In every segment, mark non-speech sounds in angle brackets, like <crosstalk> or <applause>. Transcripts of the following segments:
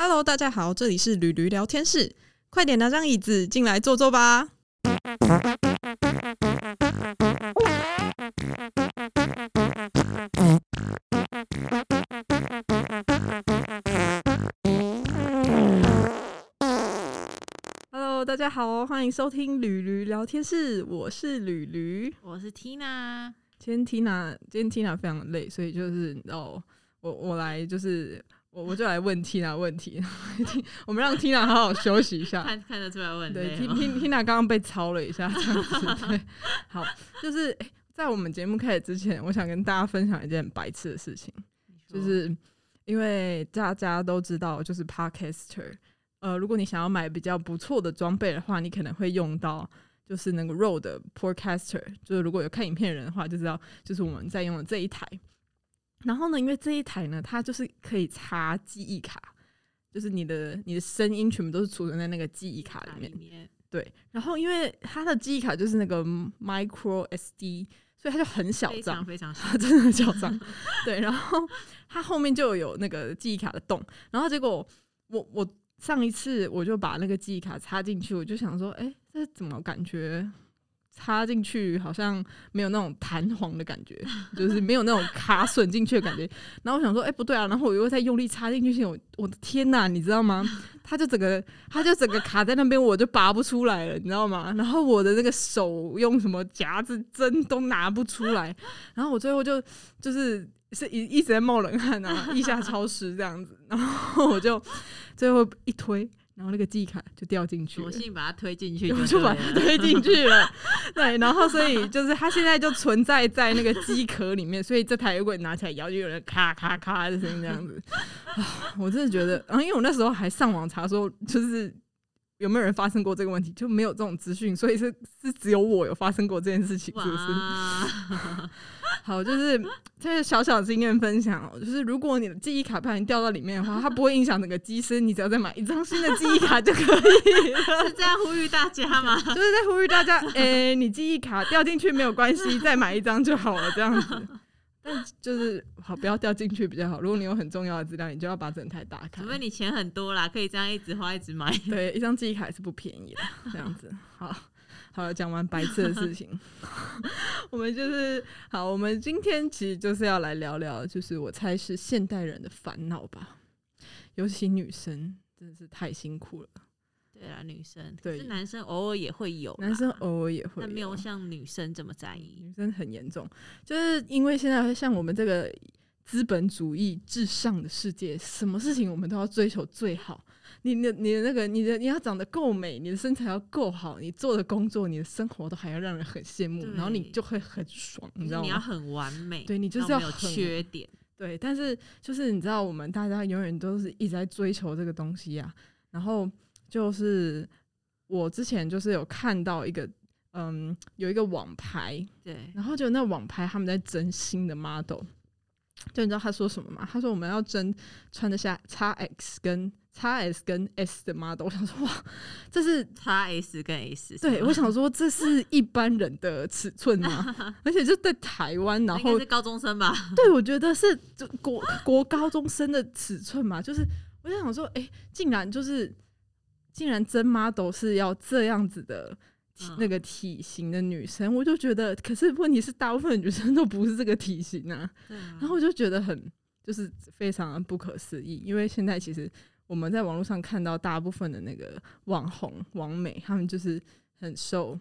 Hello，大家好，这里是驴驴聊天室，快点拿张椅子进来坐坐吧。Hello，大家好，欢迎收听驴驴聊天室，我是驴驴。我是 Tina，今天 Tina，今天 Tina 非常累，所以就是哦，我我来就是我我就来问 Tina 问题，我们让 Tina 好好休息一下。看看得出来我很对累，T 哦 T Tina 刚刚被操了一下，这样子。对，好，就是、诶在我们节目开始之前，我想跟大家分享一件很白痴的事情，就是因为大家都知道，就是 Podcaster，呃，如果你想要买比较不错的装备的话，你可能会用到。就是那个 Rode Podcaster，就是如果有看影片的人的话，就知道就是我们在用的这一台。然后呢，因为这一台呢，它就是可以插记忆卡，就是你的你的声音全部都是储存在那个记忆卡里面。面对，然后因为它的记忆卡就是那个 micro SD，所以它就很小张非常，非常小它 <laughs> 真的很小 <laughs> 张。对，然后它后面就有那个记忆卡的洞，然后结果我我上一次我就把那个记忆卡插进去，我就想说，哎、这怎么感觉插进去好像没有那种弹簧的感觉，<laughs> 就是没有那种卡损进去的感觉。然后我想说，哎、不对啊，然后我又再用力插进去，我我的天呐，你知道吗？它就整个它就整个卡在那边，我就拔不出来了，你知道吗？然后我的那个手用什么夹子针都拿不出来，然后我最后就就是是一一直在冒冷汗啊，腋下潮湿这样子，然后我就最后一推，然后那个记忆卡就掉进去了索。性把它推进去我就就把它推进去了，<laughs> 对，然后所以就是它现在就存在在那个机壳里面，所以这台如果你拿起来摇，就有人咔咔咔的声音这样子。啊，我真的觉得，啊，因为我那时候还上网查说，就是有没有人发生过这个问题，就没有这种资讯，所以是是只有我有发生过这件事情，是不是？<laughs> 好，就是这个小小经验分享哦，就是如果你的记忆卡不小心掉到里面的话，它不会影响整个机身，你只要再买一张新的记忆卡就可以了。是这样呼吁大家吗？就是在呼吁大家，诶、<laughs> 你记忆卡掉进去没有关系，再买一张就好了，这样子。<laughs> 但就是好，不要掉进去比较好。如果你有很重要的资料，你就要把整台打开除。非你钱很多啦，可以这样一直花一直买。对，一张记忆卡也是不便宜的，这样子。好，好了，讲完白痴的事情，<laughs> 我们就是好，我们今天其实就是要来聊聊，就是我猜是现代人的烦恼吧，尤其女生真的是太辛苦了，对啊，女生，对可是男生偶尔也会有啦，男生偶尔也会但没有有像女生这么在意。女生很严重，就是因为现在像我们这个资本主义至上的世界，什么事情我们都要追求最好。你的你的那个你的你要长得够美，你的身材要够好，你做的工作、你的生活都还要让人很羡慕，对然后你就会很爽，你知道吗？就是你要很完美，对你就是然后没有要很缺点。对，但是就是你知道，我们大家永远都是一直在追求这个东西呀、然后就是我之前就是有看到一个，嗯，有一个网拍，对，然后就那网拍他们在争新的 model，就你知道他说什么吗？他说我们要争穿得下 x X 跟 x S 跟 S 的 model。我想说哇，这是叉 S 跟 S，对我想说这是一般人的尺寸吗？<laughs> 而且就在台湾，然后高中生吧？对我觉得是就国国高中生的尺寸嘛，就是我就想说，哎、竟然就是竟然真 model 是要这样子的那个体型的女生，我就觉得，可是问题是大部分女生都不是这个体型啊，啊然后我就觉得很就是非常的不可思议，因为现在其实我们在网络上看到大部分的那个网红、网美，他们就是很瘦。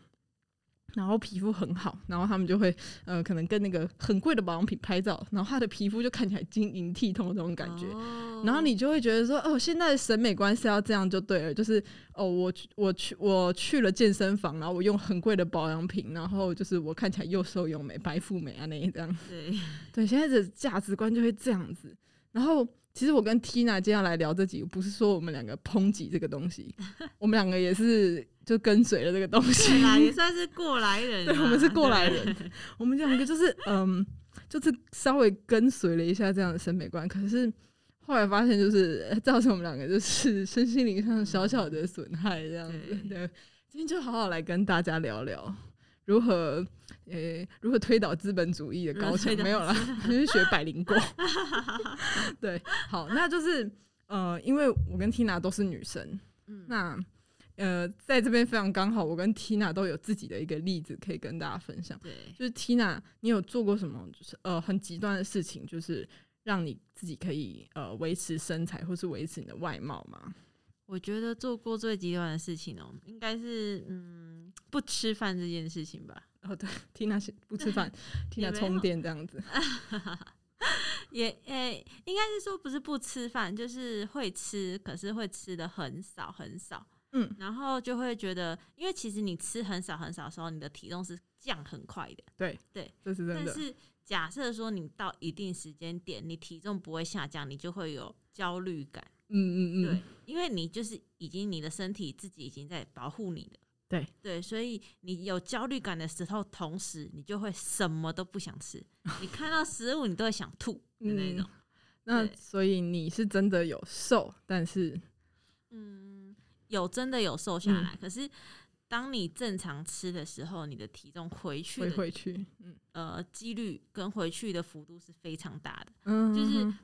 然后皮肤很好，然后他们就会呃，可能跟那个很贵的保养品拍照，然后他的皮肤就看起来晶莹剔透这种感觉，哦然后你就会觉得说，哦，现在的审美观是要这样就对了，就是哦，我去我去我去了健身房，然后我用很贵的保养品，然后就是我看起来又瘦又美，白富美啊那一这样。对，<laughs> 对，现在的价值观就会这样子。然后其实我跟 Tina 今天要来聊这集，不是说我们两个抨击这个东西，<laughs> 我们两个也是就跟随了这个东西对。啦，也算是过来人啦。<laughs> 对我们是过来人，我们两个就是嗯，就是稍微跟随了一下这样的审美观，可是后来发现就是呃 <laughs> 造成我们两个就是身心灵上小小的损害，这样子。对对，今天就好好来跟大家聊聊如何呃如何推倒资本主义的高墙，如何推倒没有啦，就是学百灵果。<laughs> 对，好，那就是呃，因为我跟 Tina 都是女生，嗯，那呃，在这边非常刚好，我跟 Tina 都有自己的一个例子可以跟大家分享。对，就是 Tina，你有做过什么就是呃很极端的事情，就是让你自己可以呃维持身材或是维持你的外貌吗？我觉得做过最极端的事情哦、应该是嗯不吃饭这件事情吧。哦，对，Tina 是不吃饭 <laughs> 没有充电这样子。<laughs> 也诶、应该是说不是不吃饭，就是会吃，可是会吃的很少很少。嗯，然后就会觉得，因为其实你吃很少很少的时候，你的体重是降很快的。对对，这是真的。但是假设说你到一定时间点，你体重不会下降，你就会有焦虑感。嗯嗯嗯，对，因为你就是已经你的身体自己已经在保护你了。对对，所以你有焦虑感的时候，同时你就会什么都不想吃，你看到食物你都会想吐的那种。那所以你是真的有瘦，但是嗯，有真的有瘦下来，可是当你正常吃的时候，你的体重回去会的回去。嗯呃几率跟回去的幅度是非常大的，嗯，就是嗯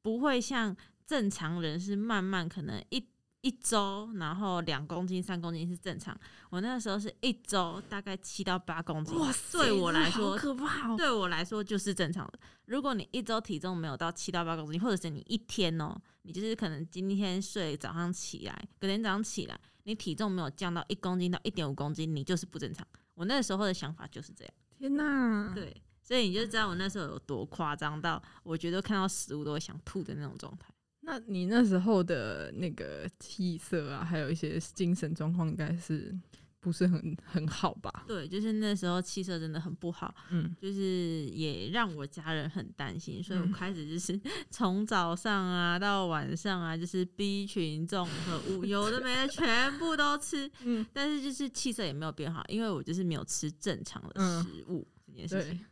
不会像正常人是慢慢可能一一周，然后两公斤、三公斤是正常。我那个时候是一周大概七到八公斤，哇塞，对我来说，可怕哦。对我来说就是正常的。如果你一周体重没有到七到八公斤，或者是你一天哦，你就是可能今天睡早上起来，隔天早上起来，你体重没有降到一公斤到一点五公斤，你就是不正常。我那时候的想法就是这样，天哪！对，所以你就知道我那时候有多夸张到，我觉得看到食物都会想吐的那种状态。那你那时候的那个气色啊，还有一些精神状况，应该是不是很很好吧？对，就是那时候气色真的很不好，嗯，就是也让我家人很担心，所以我嗯开始就是从早上啊到晚上啊，就是 B 群综合物，有的没的全部都吃，<laughs> 嗯，但是就是气色也没有变好，因为我就是没有吃正常的嗯食物、这件事情。。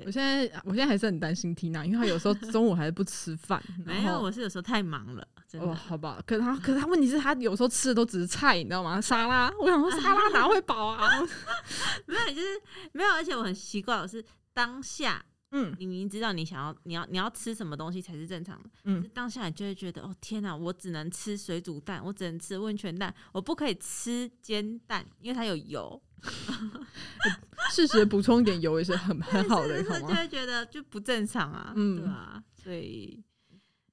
对我现在我现在还是很担心 Tina，因为她有时候中午还是不吃饭。<laughs> 没有，我是有时候太忙了，真的。哦，好吧，可她可是他问题是她有时候吃的都只是菜，你知道吗？沙拉，我想说沙拉哪会饱啊？<laughs> 没有，就是没有，而且我很奇怪，我是当下嗯你明知道你想要你要你要吃什么东西才是正常的，嗯，当下你就会觉得哦天哪，我只能吃水煮蛋，我只能吃温泉蛋，我不可以吃煎蛋，因为它有油，<laughs> <laughs> 适时补充一点油也是很很好的，好吗？是就会觉得就不正常啊，嗯对啊，所以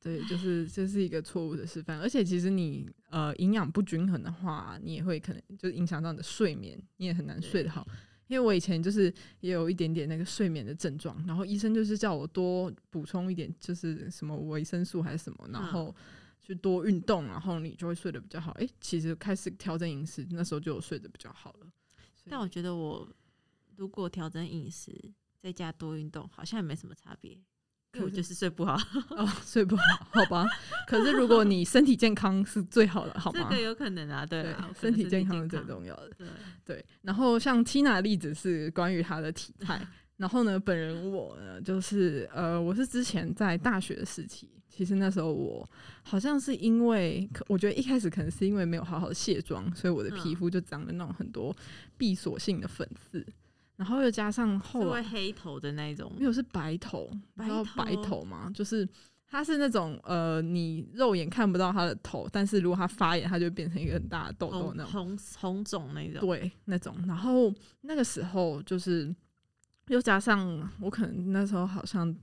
对，就是这是一个错误的示范，而且其实你呃营养不均衡的话，你也会可能就影响到你的睡眠，你也很难睡得好。因为我以前就是也有一点点那个睡眠的症状，然后医生就是叫我多补充一点，就是什么维生素还是什么，然嗯后去多运动，然后你就会睡得比较好。诶，其实开始调整饮食，那时候就有睡得比较好了。但我觉得我如果调整饮食，在家多运动，好像也没什么差别，可我就是睡不好，<laughs> 哦，睡不好，好吧。可是如果你身体健康是最好的，好吗？这个有可能啊，对身体健康是最重要的。对，对，然后像 Tina 的例子是关于她的体态，<laughs> 然后呢，本人我呢，就是呃，我是之前在大学的时期，其实那时候我好像是因为，可我觉得一开始可能是因为没有好好卸妆，所以我的皮嗯肤就长了那种很多闭锁性的粉刺，然后又加上后黑头的那一种没，有是白头，白头白白头嘛？就是它是那种呃，你肉眼看不到它的头，但是如果它发炎，它就变成一个很大的痘痘那种。红红肿那种，对，那种。然后那个时候就是又加上我可能那时候好像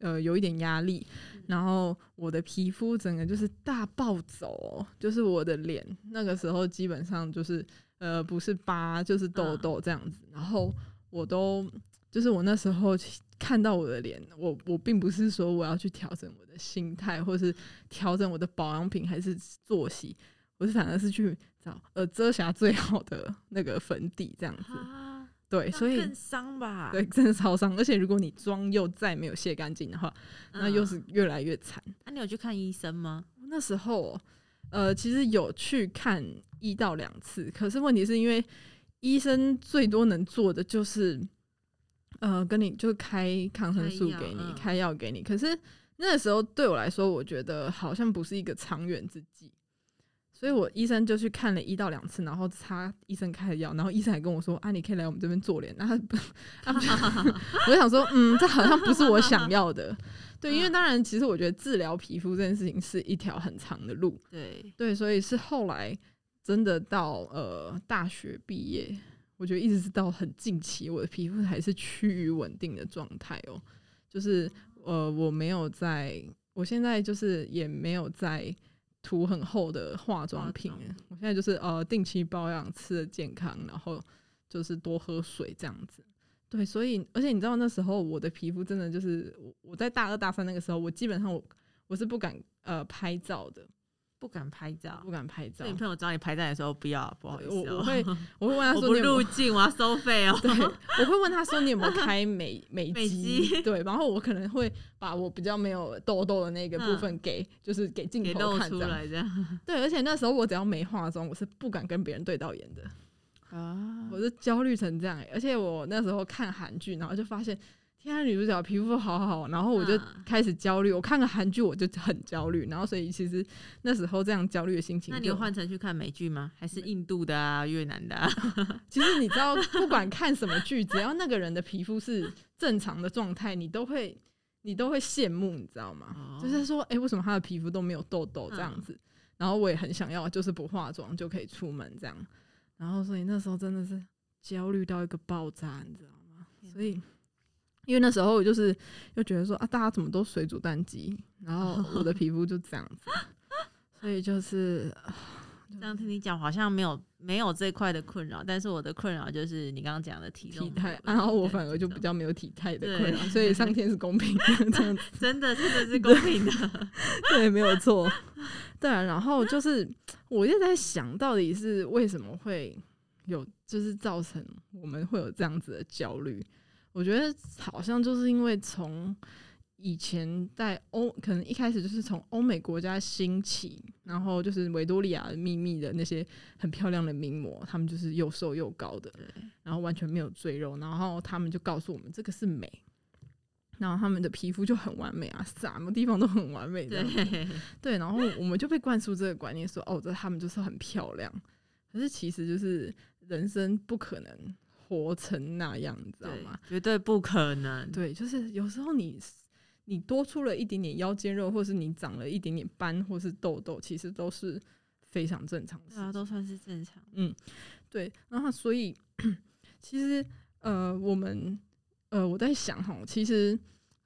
呃有一点压力，然后我的皮肤整个就是大暴走哦、就是我的脸那个时候基本上就是呃不是疤就是痘痘这样子，然后我都就是我那时候看到我的脸，我我并不是说我要去调整我的心态，或是调整我的保养品还是作息，我是反而是去找呃遮瑕最好的那个粉底这样子。啊，对，所以更伤吧？对真的超伤，而且如果你妆又再没有卸干净的话，那又嗯是越来越惨。那、你有去看医生吗？那时候哦呃，其实有去看一到两次，可是问题是因为医生最多能做的就是呃跟你就开抗生素给你，开药嗯给你。可是那时候对我来说，我觉得好像不是一个长远之计。所以我医生就去看了一到两次，然后擦医生开的药，然后医生还跟我说啊，你可以来我们这边做脸。那他不，<laughs> 我就想说，嗯，这好像不是我想要的。对，因为当然，其实我觉得治疗皮肤这件事情是一条很长的路。对对，所以是后来真的到呃大学毕业，我觉得一直是到很近期，我的皮肤还是趋于稳定的状态哦。就是呃，我没有在，我现在就是也没有在涂很厚的化妆品。我现在就是呃定期保养，吃的健康，然后就是多喝水这样子。对，所以而且你知道那时候我的皮肤真的就是我我在大二大三那个时候，我基本上我我是不敢呃拍照的，不敢拍照，不敢拍照。你朋友找你拍照的时候，不要，不好意思，我我会 <laughs> 我会问他说不入镜，我要收费哦。<laughs> 对，我会问他说你有没有开美 <laughs> 美肌？对，然后我可能会把我比较没有痘痘的那个部分给就是给镜头看出来这样。对，而且那时候我只要没化妆，我是不敢跟别人对到眼的。啊！我是焦虑成这样，而且我那时候看韩剧，然后就发现，天啊，女主角皮肤好好，然后我就开始焦虑。我看个韩剧我就很焦虑，然后所以其实那时候这样焦虑的心情，那你有换成去看美剧吗？<laughs> 还是印度的啊、越南的？啊？<laughs> 其实你知道，不管看什么剧，只要那个人的皮肤是正常的状态，你都会你都会羡慕，你知道吗？就是说，哎，为什么他的皮肤都没有痘痘这样子？然后我也很想要，就是不化妆就可以出门这样。然后，所以那时候真的是焦虑到一个爆炸，你知道吗？所以，因为那时候我就是又觉得说啊，大家怎么都水煮蛋鸡，然后我的皮肤就这样子，所以就是 <sighs> 这样听你讲，好像没有没有这块的困扰，但是我的困扰就是你刚刚讲的体体态，然后我反而就比较没有体态的困扰，所以上天是公平的，这样子真的真的是公平的，<laughs> 对，没有错。对啊，然后就是我就在想到底是为什么会有，就是造成我们会有这样子的焦虑。我觉得好像就是因为从以前在欧，可能一开始就是从欧美国家兴起，然后就是维多利亚秘密的那些很漂亮的名模，他们就是又瘦又高的，然后完全没有赘肉，然后他们就告诉我们这个是美。然后他们的皮肤就很完美啊，什么地方都很完美的。对，然后我们就被灌输这个观念，说哦，这他们就是很漂亮。可是其实就是人生不可能活成那样，你知道吗？绝对不可能。对，就是有时候你你多出了一点点腰间肉，或是你长了一点点斑，或是痘痘，其实都是非常正常的。啊，都算是正常。嗯，对。然后所以 <clears throat> 其实呃，我们。呃，我在想哈，其实，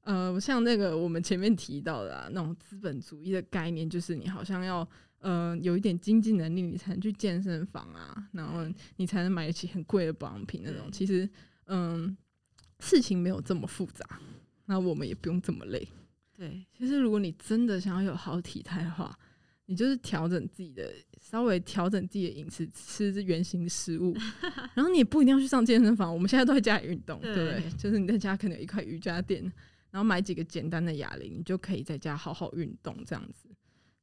呃，像那个我们前面提到的那种资本主义的概念，就是你好像要呃有一点经济能力，你才能去健身房啊，然后你才能买得起很贵的保养品那种。其实，嗯，事情没有这么复杂，那我们也不用这么累。对，其实如果你真的想要有好体态的话，你就是调整自己的，稍微调整自己的饮食，吃原形食物，<laughs> 然后你也不一定要去上健身房。我们现在都在家里运动，对不对？就是你在家可能有一块瑜伽垫，然后买几个简单的哑铃，你就可以在家好好运动这样子。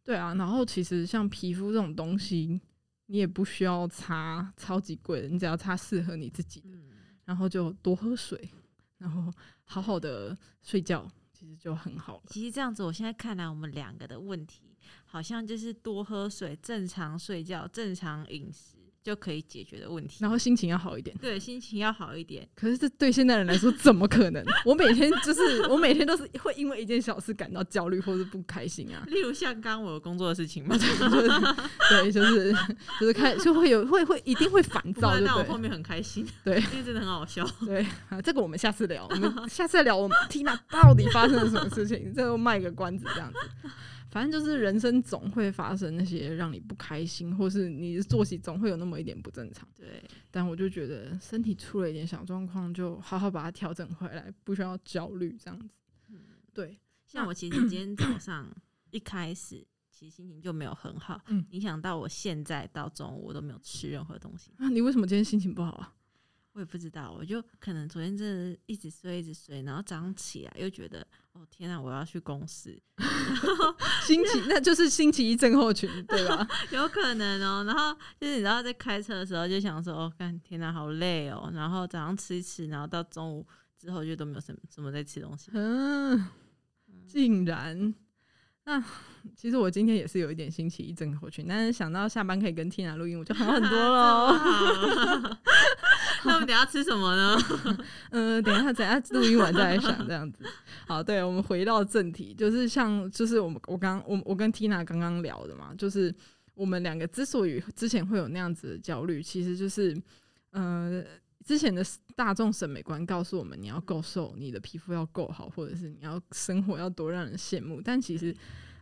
对啊，然后其实像皮肤这种东西，你也不需要擦超级贵的，你只要擦适合你自己的，然后就多喝水，然后好好的睡觉，其实就很好了。其实这样子，我现在看来我们两个的问题。好像就是多喝水、正常睡觉、正常饮食就可以解决的问题，然后心情要好一点。对，心情要好一点。可是这对现代人来说怎么可能？<laughs> 我每天就是我每天都是会因为一件小事感到焦虑或者不开心啊。例如像刚我工作的事情嘛，<laughs> 对，就是就是开就会有会会一定会烦躁，但我后面很开心，对，<laughs> 因为真的很好笑。对啊，这个我们下次聊，我们下次聊我们缇娜到底发生了什么事情，最后卖个关子这样子。反正就是人生总会发生那些让你不开心，或是你的作息总会有那么一点不正常。对，但我就觉得身体出了一点小状况，就好好把它调整回来，不需要焦虑这样子。嗯，对。像我其实今天早上一开始其实心情就没有很好，嗯，影响到我现在到中午我都没有吃任何东西。啊，你为什么今天心情不好啊？我也不知道，我就可能昨天真的一直睡一直睡，然后早上起来又觉得，哦天啊，我要去公司，<laughs> 星期那就是星期一症候群，对吧？<laughs> 有可能哦。然后就是你知道在开车的时候就想说，哦，看天啊，好累哦。然后早上吃一吃，然后到中午之后就都没有什么什么在吃东西。<laughs> 嗯，竟然那其实我今天也是有一点星期一症候群，但是想到下班可以跟 Tina 录音，我就好很多了。<laughs> 那我们等下吃什么呢？<laughs> 嗯，等一下，等下录音完再来想这样子。好，对，我们回到正题，就是像，就是我们我刚我我跟 Tina 刚刚聊的嘛，就是我们两个之所以之前会有那样子的焦虑，其实就是呃，之前的大众审美观告诉我们，你要够瘦，你的皮肤要够好，或者是你要生活要多让人羡慕，但其实，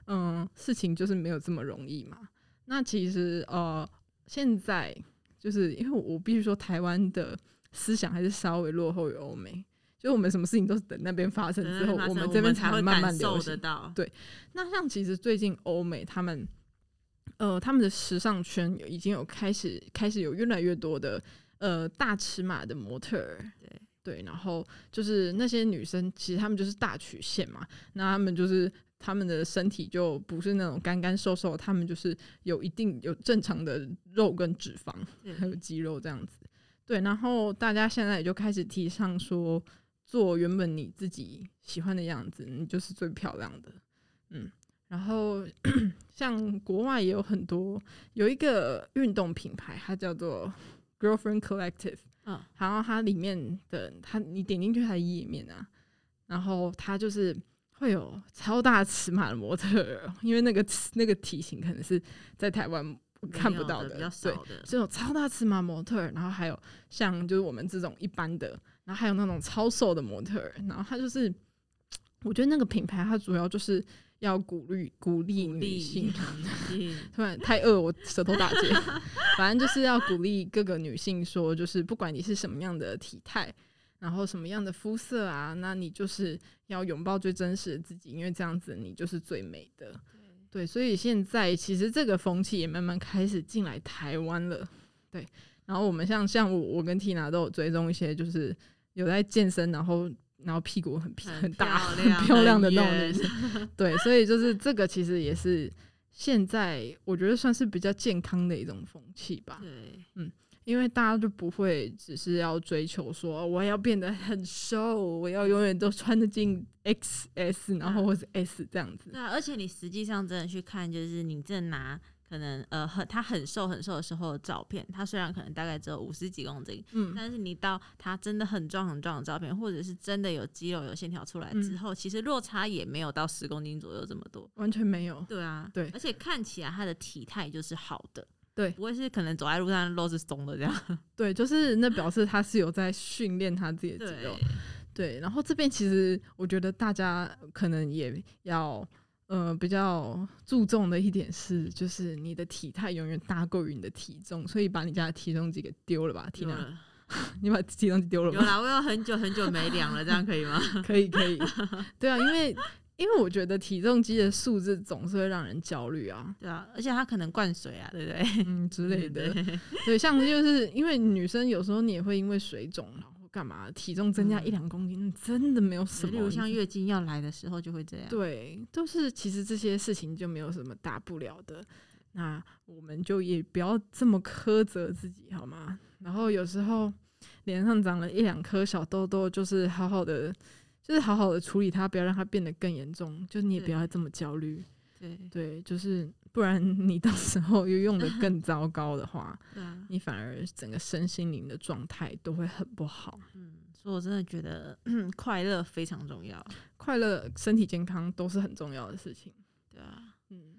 嗯，事情就是没有这么容易嘛。那其实呃，现在。就是因为我必须说，台湾的思想还是稍微落后于欧美。就我们什么事情都是等那边发生之后，我们这边才会慢慢流行。对，那像其实最近欧美他们，呃，他们的时尚圈已经有开始开始有越来越多的呃大尺码的模特儿。对对，然后就是那些女生，其实她们就是大曲线嘛，那她们就是。他们的身体就不是那种干干瘦瘦，他们就是有一定有正常的肉跟脂肪，还有肌肉这样子。对，然后大家现在也就开始提倡说，做原本你自己喜欢的样子，你就是最漂亮的。嗯，然后 <clears throat> 像国外也有很多，有一个运动品牌，它叫做 Girlfriend Collective。嗯，然后它里面的它，你点进去它的页面啊，然后它就是。会有超大尺码的模特，因为那个那个体型可能是在台湾看不到的，对，这种超大尺码模特，然后还有像就是我们这种一般的，然后还有那种超瘦的模特，然后他就是，我觉得那个品牌它主要就是要鼓励鼓励女性，<laughs> 突然太饿，我舌头打结，反正就是要鼓励各个女性说，就是不管你是什么样的体态。然后什么样的肤色啊？那你就是要拥抱最真实的自己，因为这样子你就是最美的。对，所以现在其实这个风气也慢慢开始进来台湾了。对，然后我们像像我我跟 Tina 都有追踪一些，就是有在健身，然后然后屁股很很大很漂亮的那种女生。对，所以就是这个其实也是现在我觉得算是比较健康的一种风气吧。对，嗯。因为大家就不会只是要追求说我要变得很瘦，我要永远都穿得进 X S，然后或者 S 这样子。对啊，而且你实际上真的去看，就是你正拿可能呃很他很瘦很瘦的时候的照片，他虽然可能大概只有五十几公斤，嗯，但是你到他真的很壮很壮的照片，或者是真的有肌肉有线条出来之后，其实落差也没有到十公斤左右这么多，完全没有。对啊，对，而且看起来他的体态就是好的。对，不会是可能走在路上肉是松的这样。<laughs> 对，就是那表示他是有在训练他自己的肌肉。对，然后这边其实我觉得大家可能也要呃比较注重的一点是，就是你的体态永远大过于你的体重，所以把你家的体重机给丢了吧，Tina。<laughs> 你把体重机丢了吗？有啦，我有很久很久没量了，这样可以吗？<laughs> 可以，可以。对啊，因为。因为我觉得体重机的数字总是会让人焦虑啊，对啊，而且它可能灌水啊，对不对？嗯 <laughs> 之类的，<laughs> 对，像就是因为女生有时候你也会因为水肿然后干嘛，体重增加一两公斤，真的没有什么。例如像月经要来的时候就会这样。对，都是其实这些事情就没有什么大不了的，那我们就也不要这么苛责自己好吗？然后有时候脸上长了一两颗小痘痘，就是好好的。就是好好的处理它，不要让它变得更严重。就是你也不要这么焦虑，对对，就是不然你到时候又用的 <laughs> 更糟糕的话，你反而整个身心灵的状态都会很不好。嗯，所以我真的觉得 <clears throat> 快乐非常重要，快乐、身体健康都是很重要的事情。对啊，嗯，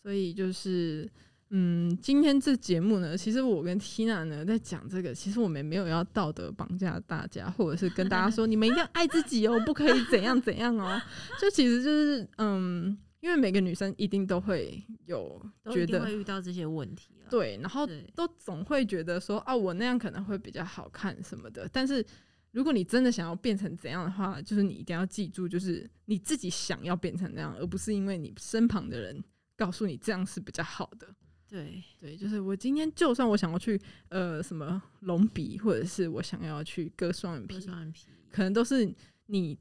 所以就是。嗯，今天这节目呢，其实我跟 Tina 呢在讲这个，其实我们没有要道德绑架大家，或者是跟大家说 <laughs> 你们一定要爱自己哦，不可以怎样怎样哦。就其实就是嗯，因为每个女生一定都会有 <laughs> 觉得会遇到这些问题，对，然后都总会觉得说啊，我那样可能会比较好看什么的。但是如果你真的想要变成怎样的话，就是你一定要记住，就是你自己想要变成那样，而不是因为你身旁的人告诉你这样是比较好的。对。对，就是我今天就算我想要去呃什么隆鼻，或者是我想要去割双眼皮，双眼皮可能都是你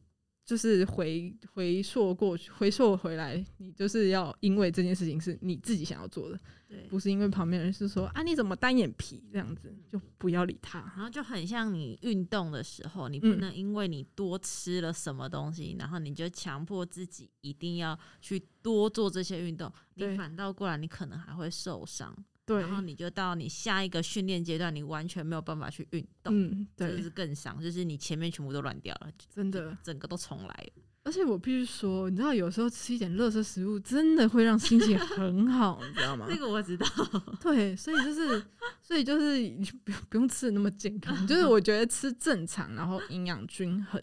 就是回回溯过去，回溯回来，你就是要因为这件事情是你自己想要做的，对，不是因为旁边人是说啊你怎么单眼皮这样子，就不要理他。然后就很像你运动的时候，你不嗯能因为你多吃了什么东西，然后你就强迫自己一定要去多做这些运动，你反倒过来你可能还会受伤，对，然后你就到你下一个训练阶段，你完全没有办法去运动，嗯，对就，是更伤，就是你前面全部都乱掉了，真的。整个都重来了。而且我必须说，你知道，有时候吃一点垃圾食物，真的会让心情很好，你知道吗？<laughs> 这个我知道，<laughs> 对，所以就是，所以就是你不用不用吃的那么健康，就是我觉得吃正常，然后营养均衡，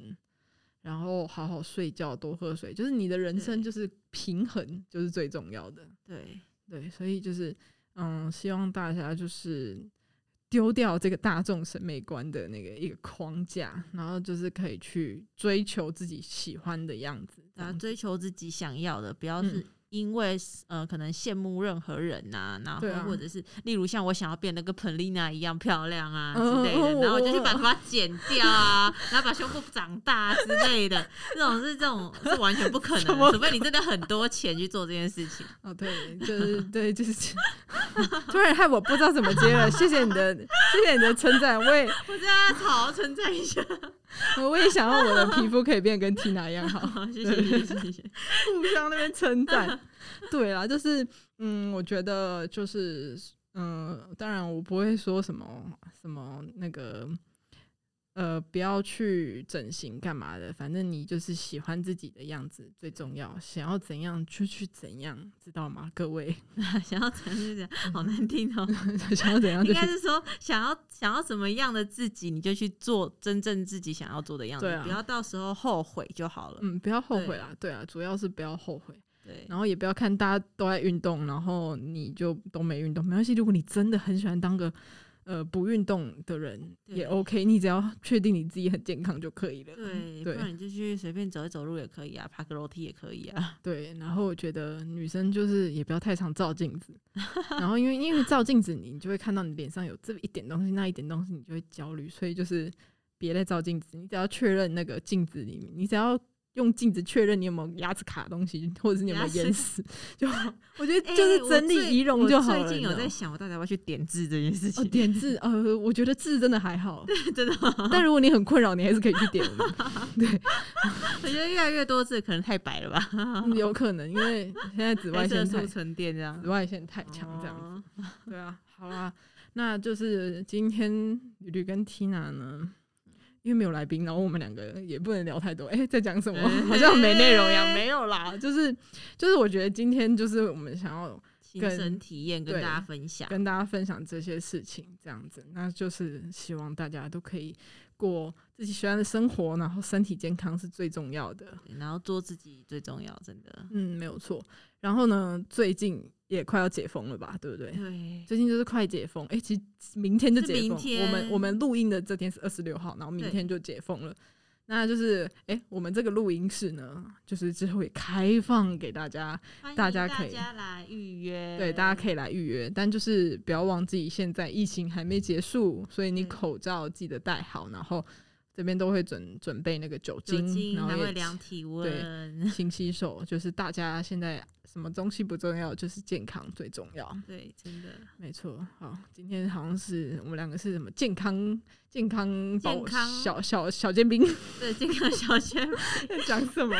然后好好睡觉，多喝水，就是你的人生就是平衡，就是最重要的。对，对，所以就是嗯，希望大家就是丢掉这个大众审美观的那个一个框架，然后就是可以去追求自己喜欢的样子。这然后追求自己想要的，不要嗯是因为、呃可能羡慕任何人呐、然后或者是例如像我想要变得跟彭丽娜一样漂亮啊之嗯类的，嗯然后我就去把头发剪掉啊，然后把胸部长大之类的，这种是这种是完全不可能的，除非你真的很多钱去做这件事情。哦，对，就是对，就是 <laughs> 突然害我不知道怎么接了。谢谢你的，谢谢你的称赞，我也我这样好好称赞一下，<laughs> 我也想要我的皮肤可以变跟 Tina 一样好，<laughs> 好谢谢谢谢谢谢。互相那边称赞。<laughs> 对啦，就是嗯，我觉得就是嗯，当然我不会说什么什么那个。呃，不要去整形干嘛的，反正你就是喜欢自己的样子最重要。想要怎样就去怎样，知道吗？各位，<laughs> 想要怎样就怎样，好难听哦、<laughs> 想要怎样应该是说，想要想要什么样的自己，你就去做真正自己想要做的样子，啊不要到时候后悔就好了。嗯，不要后悔对啦。对啊，主要是不要后悔。对，然后也不要看大家都在运动，然后你就都没运动，没关系。如果你真的很喜欢当个呃不运动的人，也 OK，你只要确定你自己很健康就可以了。对，对不然你就去随便走一走路也可以啊，爬个楼梯也可以啊。<laughs> 对，然后我觉得女生就是也不要太常照镜子，然后因为因为照镜子你就会看到你脸上有这一点东西那一点东西，你就会焦虑，所以就是别再照镜子，你只要确认那个镜子里面，你只要。用镜子确认你有没有牙齿卡东西，<laughs> 或者是你有没有牙齿眼屎 <laughs> 就好。我觉得哎就是整理仪容就好了。最近有在想，我到底要不要去点痣这件事哦，情？点痣，呃，我觉得痣真的还好，<laughs> 真的吗，但如果你很困扰，你还是可以去点。对，我觉得越来越多痣可能太白了吧，嗯有可能，因为现在紫外线太素沉淀这样紫。外线太强，这样子。哦对啊，好啦，那就是今天吕吕跟 Tina 呢，因为没有来宾，然后我们两个也不能聊太多。哎、在讲什么？<laughs> 好像没内容一样。没有啦，就是就是，我觉得今天就是我们想要亲身体验跟对大家分享。跟大家分享这些事情，这样子，那就是希望大家都可以过自己喜欢的生活，然后身体健康是最重要的。然后做自己最重要，真的。嗯，没有错。然后呢，最近也快要解封了吧，对不对？对，最近就是快解封，哎、其实明天就解封。明天我们我们录音的这天是二十六号，然后明天就解封了。那就是，哎、我们这个录音室呢，就是之后也开放给大家，大家可以大家来预约，对，大家可以来预约，但就是不要忘记，现在疫情还没结束，所以你口罩记得戴好，然后这边都会准准备那个酒精，酒精然后也量体温，对勤洗手，就是大家现在什么东西不重要，就是健康最重要。对，真的没错，好，今天好像是我们两个是什么健康健康保健康小小小尖兵对健康小仙。<laughs> 在讲什么？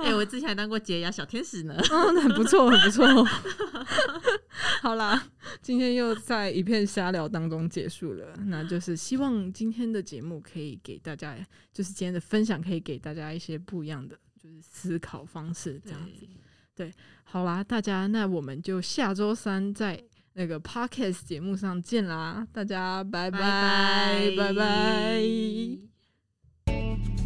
哎，我之前还当过洁牙小天使呢。嗯，很不错，很不错。<laughs> 好啦，今天又在一片瞎聊当中结束了。那就是希望今天的节目可以给大家，就是今天的分享可以给大家一些不一样的，就是思考方式这样子。对好啦，大家，那我们就下周三在那个 podcast 节目上见啦，大家拜拜拜拜拜 <laughs>